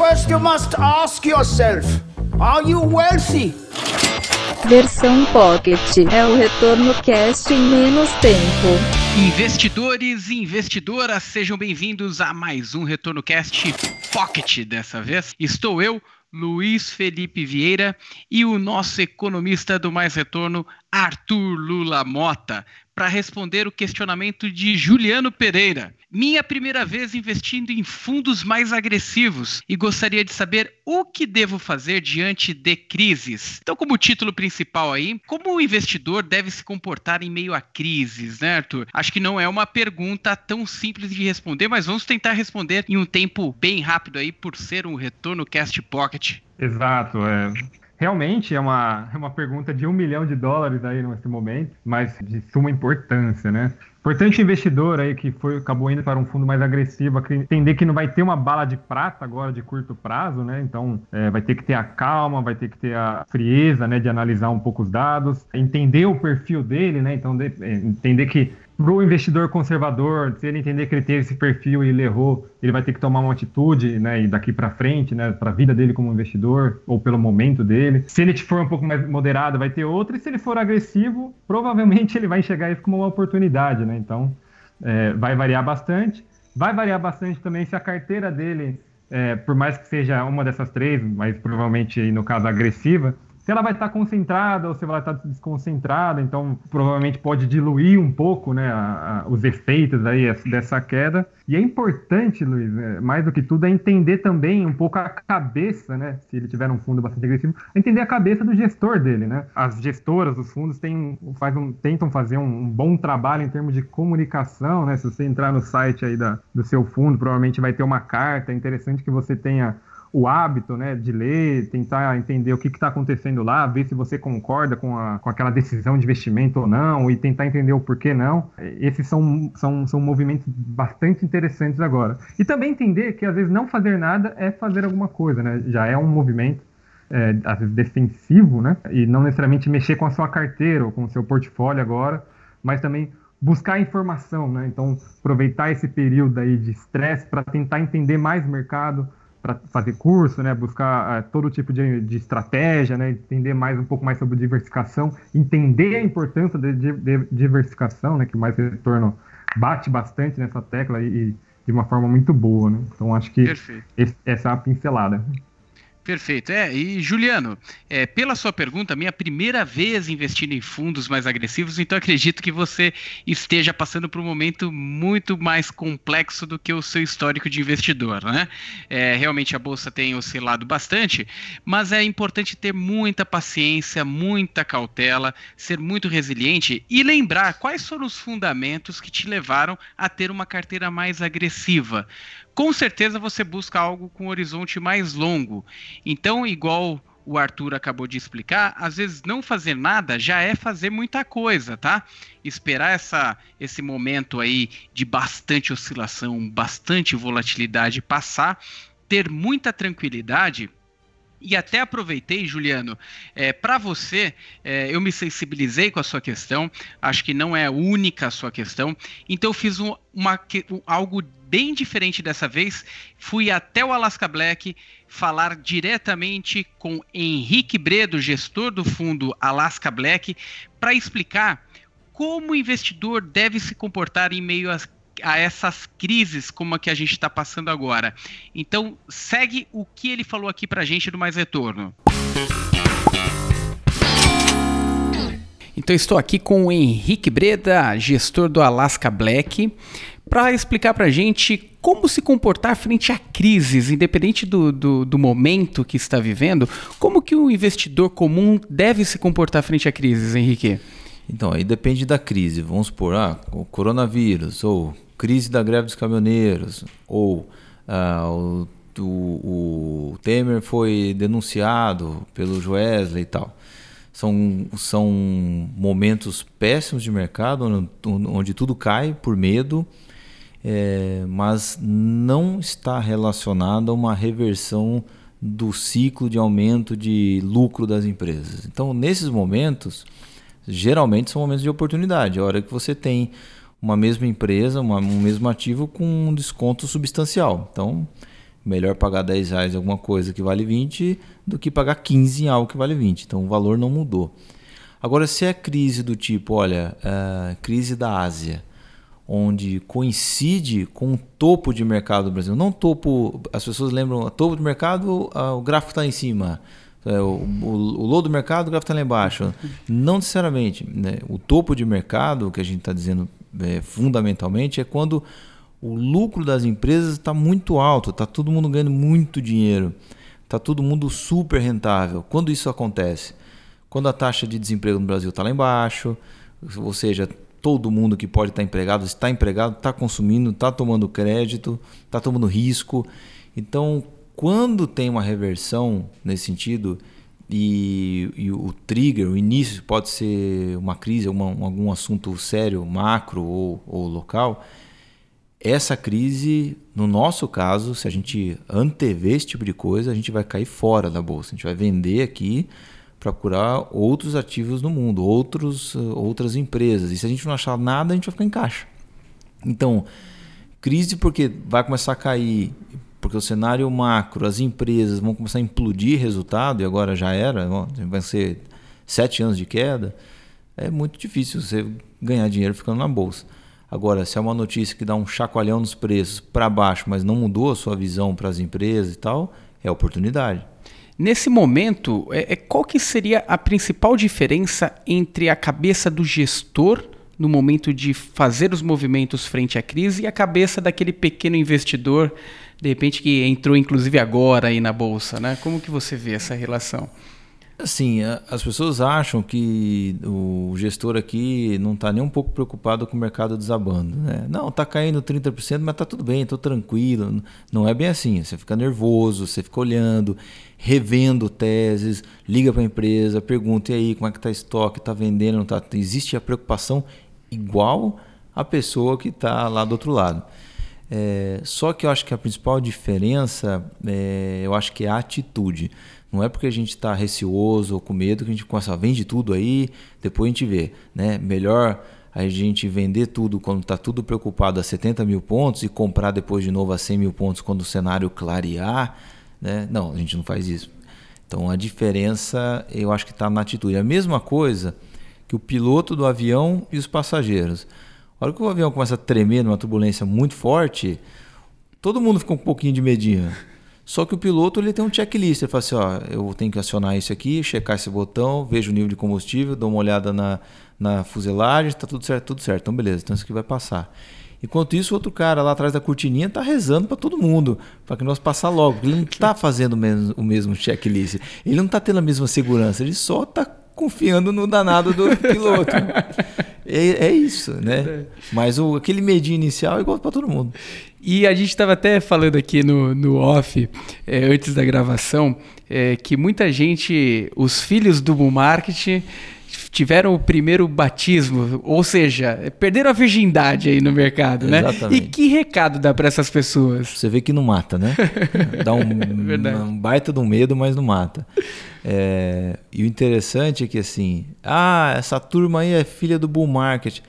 First, you must ask yourself: Are you wealthy? Versão Pocket é o retorno cast em menos tempo. Investidores e investidoras, sejam bem-vindos a mais um Retorno Cast Pocket dessa vez. Estou eu, Luiz Felipe Vieira, e o nosso economista do Mais Retorno, Arthur Lula Mota, para responder o questionamento de Juliano Pereira. Minha primeira vez investindo em fundos mais agressivos e gostaria de saber o que devo fazer diante de crises. Então, como título principal aí, como o investidor deve se comportar em meio a crises, né, Arthur? Acho que não é uma pergunta tão simples de responder, mas vamos tentar responder em um tempo bem rápido aí, por ser um retorno Cast Pocket. Exato, é. Realmente é uma, é uma pergunta de um milhão de dólares aí nesse momento, mas de suma importância, né? Importante investidor aí que foi, acabou indo para um fundo mais agressivo, entender que não vai ter uma bala de prata agora de curto prazo, né? Então é, vai ter que ter a calma, vai ter que ter a frieza, né? De analisar um pouco os dados, entender o perfil dele, né? Então de, é, entender que para o investidor conservador, se ele entender que ele teve esse perfil e ele errou, ele vai ter que tomar uma atitude, né, e daqui para frente, né, para a vida dele como investidor ou pelo momento dele. Se ele for um pouco mais moderado, vai ter outra, e se ele for agressivo, provavelmente ele vai enxergar isso como uma oportunidade, né? Então, é, vai variar bastante. Vai variar bastante também se a carteira dele, é, por mais que seja uma dessas três, mas provavelmente no caso agressiva, ela vai estar concentrada ou se ela vai estar desconcentrada, então provavelmente pode diluir um pouco né, a, a, os efeitos aí dessa queda. E é importante, Luiz, né, mais do que tudo, é entender também um pouco a cabeça, né, se ele tiver um fundo bastante agressivo, entender a cabeça do gestor dele. Né? As gestoras dos fundos têm, faz um, tentam fazer um, um, bom trabalho em termos de comunicação. Né? Se você entrar no site aí da, do seu fundo, provavelmente vai ter uma carta. É interessante que você tenha o hábito né, de ler, tentar entender o que está acontecendo lá, ver se você concorda com, a, com aquela decisão de investimento ou não, e tentar entender o porquê não. Esses são, são, são movimentos bastante interessantes agora. E também entender que às vezes não fazer nada é fazer alguma coisa, né? Já é um movimento. É, às vezes defensivo, né? E não necessariamente mexer com a sua carteira ou com o seu portfólio agora, mas também buscar informação, né? Então, aproveitar esse período aí de estresse para tentar entender mais o mercado, para fazer curso, né, buscar uh, todo tipo de, de, estratégia, né, entender mais um pouco mais sobre diversificação, entender a importância de, de, de diversificação, né, que mais retorno bate bastante nessa tecla e, e de uma forma muito boa, né? Então acho que esse, essa é a pincelada. Perfeito. É, e Juliano, é, pela sua pergunta, minha primeira vez investindo em fundos mais agressivos, então acredito que você esteja passando por um momento muito mais complexo do que o seu histórico de investidor, né? É, realmente a bolsa tem oscilado bastante, mas é importante ter muita paciência, muita cautela, ser muito resiliente e lembrar quais foram os fundamentos que te levaram a ter uma carteira mais agressiva com certeza você busca algo com um horizonte mais longo. Então, igual o Arthur acabou de explicar, às vezes não fazer nada já é fazer muita coisa, tá? Esperar essa, esse momento aí de bastante oscilação, bastante volatilidade passar, ter muita tranquilidade e até aproveitei, Juliano, é, para você, é, eu me sensibilizei com a sua questão, acho que não é única a sua questão, então eu fiz um, uma, um, algo bem diferente dessa vez. Fui até o Alaska Black falar diretamente com Henrique Bredo, gestor do fundo Alaska Black, para explicar como o investidor deve se comportar em meio a, a essas crises como a que a gente está passando agora. Então, segue o que ele falou aqui para a gente do Mais Retorno. Então estou aqui com o Henrique Breda, gestor do Alaska Black, para explicar para a gente como se comportar frente a crises, independente do, do, do, momento que está vivendo, como que o investidor comum deve se comportar frente a crises, Henrique? Então, aí depende da crise. Vamos supor, ah, o coronavírus, ou crise da greve dos caminhoneiros, ou ah, o, o, o Temer foi denunciado pelo Joesley e tal. São, são momentos péssimos de mercado, onde, onde tudo cai por medo, é, mas não está relacionado a uma reversão do ciclo de aumento de lucro das empresas. Então, nesses momentos, geralmente são momentos de oportunidade. A hora que você tem uma mesma empresa, uma, um mesmo ativo com um desconto substancial. Então, Melhor pagar 10 reais em alguma coisa que vale 20 do que pagar 15 em algo que vale 20. Então o valor não mudou. Agora, se é crise do tipo, olha, uh, crise da Ásia, onde coincide com o topo de mercado do Brasil, não topo, as pessoas lembram, topo de mercado, uh, o gráfico está em cima. É, o, o, o low do mercado, o gráfico está lá embaixo. Não necessariamente. Né? O topo de mercado, que a gente está dizendo é, fundamentalmente, é quando o lucro das empresas está muito alto, está todo mundo ganhando muito dinheiro, está todo mundo super rentável. Quando isso acontece? Quando a taxa de desemprego no Brasil está lá embaixo, ou seja, todo mundo que pode estar empregado está empregado, está consumindo, está tomando crédito, está tomando risco. Então, quando tem uma reversão nesse sentido, e, e, o trigger, o início pode ser uma crise, uma, algum assunto sério, macro ou, ou, local. Essa crise, no nosso caso, se a gente antever esse tipo de coisa, a gente vai cair fora da bolsa. A gente vai vender aqui procurar outros ativos no mundo, outros, outras empresas. E se a gente não achar nada, a gente vai ficar em caixa. Então, crise porque vai começar a cair, porque o cenário macro, as empresas vão começar a implodir resultado, e agora já era, vai ser sete anos de queda, é muito difícil você ganhar dinheiro ficando na bolsa. Agora, se é uma notícia que dá um chacoalhão nos preços para baixo, mas não mudou a sua visão para as empresas e tal, é oportunidade. Nesse momento, é, é, qual que seria a principal diferença entre a cabeça do gestor no momento de fazer os movimentos frente à crise e a cabeça daquele pequeno investidor, de repente que entrou inclusive agora aí na bolsa, né? Como que você vê essa relação? Assim, as pessoas acham que o gestor aqui não está nem um pouco preocupado com o mercado desabando. Né? Não, está caindo 30%, mas está tudo bem, estou tranquilo. Não é bem assim. Você fica nervoso, você fica olhando, revendo teses, liga para a empresa, pergunta e aí como é que está estoque, está vendendo, não está. Existe a preocupação igual a pessoa que está lá do outro lado. É, só que eu acho que a principal diferença, é, eu acho que é a atitude. Não é porque a gente está receoso ou com medo que a gente começa vende tudo aí, depois a gente vê. Né? Melhor a gente vender tudo quando está tudo preocupado a 70 mil pontos e comprar depois de novo a 100 mil pontos quando o cenário clarear. Né? Não, a gente não faz isso. Então a diferença eu acho que está na atitude. A mesma coisa que o piloto do avião e os passageiros. A hora que o avião começa a tremer numa turbulência muito forte, todo mundo fica um pouquinho de medinho. Só que o piloto ele tem um checklist. Ele fala assim: ó, eu tenho que acionar isso aqui, checar esse botão, vejo o nível de combustível, dou uma olhada na, na fuselagem, está tudo certo, tudo certo. Então, beleza, então isso aqui vai passar. Enquanto isso, o outro cara lá atrás da cortininha está rezando para todo mundo, para que nós passar logo. Ele não está fazendo o mesmo, o mesmo checklist. Ele não está tendo a mesma segurança, ele só está confiando no danado do piloto. é, é, isso, né? É. Mas o, aquele medinho inicial é igual para todo mundo. E a gente estava até falando aqui no, no off, é, antes da gravação, é, que muita gente, os filhos do bull marketing, tiveram o primeiro batismo, ou seja, perderam a virgindade aí no mercado, né? Exatamente. E que recado dá para essas pessoas? Você vê que não mata, né? Dá um, um baita de um medo, mas não mata. É, e o interessante é que assim, ah, essa turma aí é filha do bull market.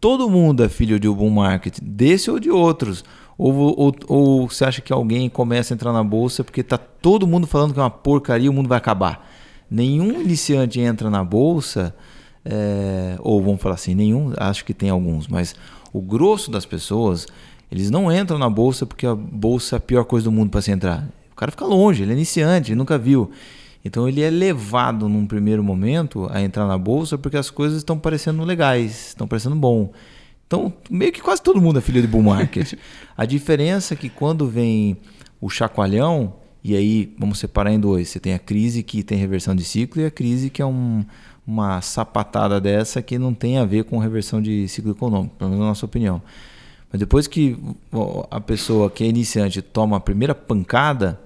Todo mundo é filho de um bull market, desse ou de outros. Ou, ou, ou você acha que alguém começa a entrar na bolsa porque está todo mundo falando que é uma porcaria o mundo vai acabar? Nenhum iniciante entra na bolsa, é, ou vamos falar assim, nenhum, acho que tem alguns, mas o grosso das pessoas, eles não entram na bolsa porque a bolsa é a pior coisa do mundo para se entrar. O cara fica longe, ele é iniciante, ele nunca viu. Então ele é levado num primeiro momento a entrar na bolsa porque as coisas estão parecendo legais, estão parecendo bom. Então, meio que quase todo mundo é filho de bull market. a diferença é que quando vem o chacoalhão, e aí vamos separar em dois. Você tem a crise que tem reversão de ciclo e a crise que é um, uma sapatada dessa que não tem a ver com reversão de ciclo econômico, pelo menos na nossa opinião. Mas depois que a pessoa que é iniciante toma a primeira pancada,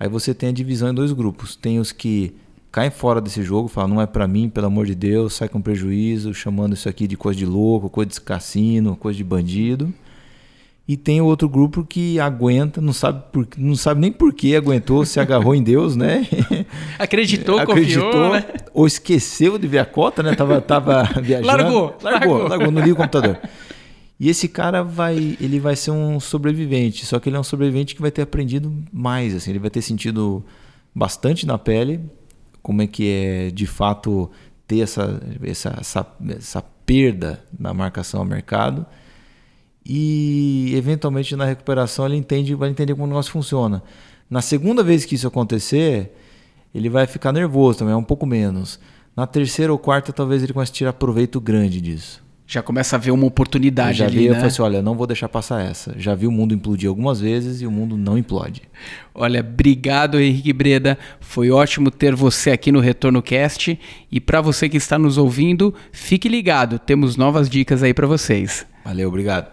aí você tem a divisão em dois grupos. Tem os que caem fora desse jogo, falam, não é para mim, pelo amor de Deus, sai com prejuízo, chamando isso aqui de coisa de louco, coisa de cassino, coisa de bandido. E tem outro grupo que aguenta, não sabe, por, não sabe nem por que aguentou, se agarrou em Deus, né? Acreditou, Acreditou confiou, né? Ou esqueceu de ver a cota, né? Tava, tava viajando. Largou, largou, largou, largou, não liga o computador. E esse cara vai, ele vai ser um sobrevivente, só que ele é um sobrevivente que vai ter aprendido mais, assim, ele vai ter sentido bastante na pele como é que é de fato ter essa, essa, essa, essa perda na marcação ao mercado e eventualmente na recuperação ele entende, vai entender como o negócio funciona. Na segunda vez que isso acontecer, ele vai ficar nervoso também, um pouco menos. Na terceira ou quarta, talvez ele comece a tirar proveito grande disso. Já começa a ver uma oportunidade já ali, vi, né? Eu falei assim, olha, não vou deixar passar essa. Já vi o mundo implodir algumas vezes e o mundo não implode. Olha, obrigado Henrique Breda. Foi ótimo ter você aqui no Retorno Cast. E para você que está nos ouvindo, fique ligado. Temos novas dicas aí para vocês. Valeu, obrigado.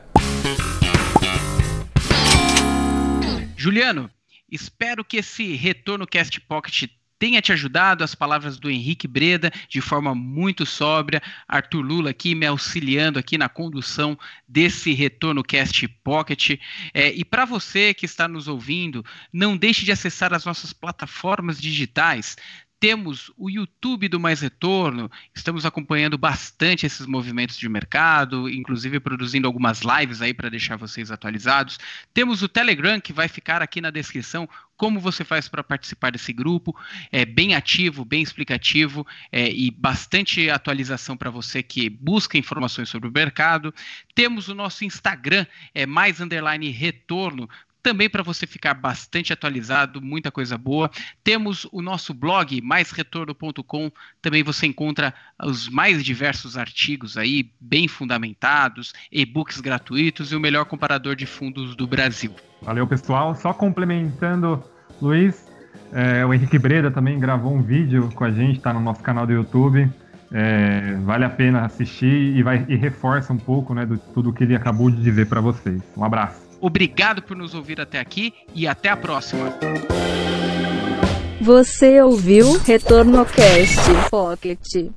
Juliano, espero que esse Retorno Cast Pocket tenha te ajudado, as palavras do Henrique Breda, de forma muito sóbria, Arthur Lula aqui me auxiliando aqui na condução desse Retorno Cast Pocket. É, e para você que está nos ouvindo, não deixe de acessar as nossas plataformas digitais, temos o YouTube do Mais Retorno, estamos acompanhando bastante esses movimentos de mercado, inclusive produzindo algumas lives aí para deixar vocês atualizados. Temos o Telegram, que vai ficar aqui na descrição, como você faz para participar desse grupo. É bem ativo, bem explicativo é, e bastante atualização para você que busca informações sobre o mercado. Temos o nosso Instagram, é mais underline retorno, também para você ficar bastante atualizado, muita coisa boa. Temos o nosso blog, maisretorno.com, também você encontra os mais diversos artigos aí, bem fundamentados, e-books gratuitos e o melhor comparador de fundos do Brasil. Valeu, pessoal. Só complementando, Luiz, é, o Henrique Breda também gravou um vídeo com a gente, está no nosso canal do YouTube. É, vale a pena assistir e, vai, e reforça um pouco né, do tudo que ele acabou de dizer para vocês. Um abraço. Obrigado por nos ouvir até aqui e até a próxima. Você ouviu Retorno Cast Pocket.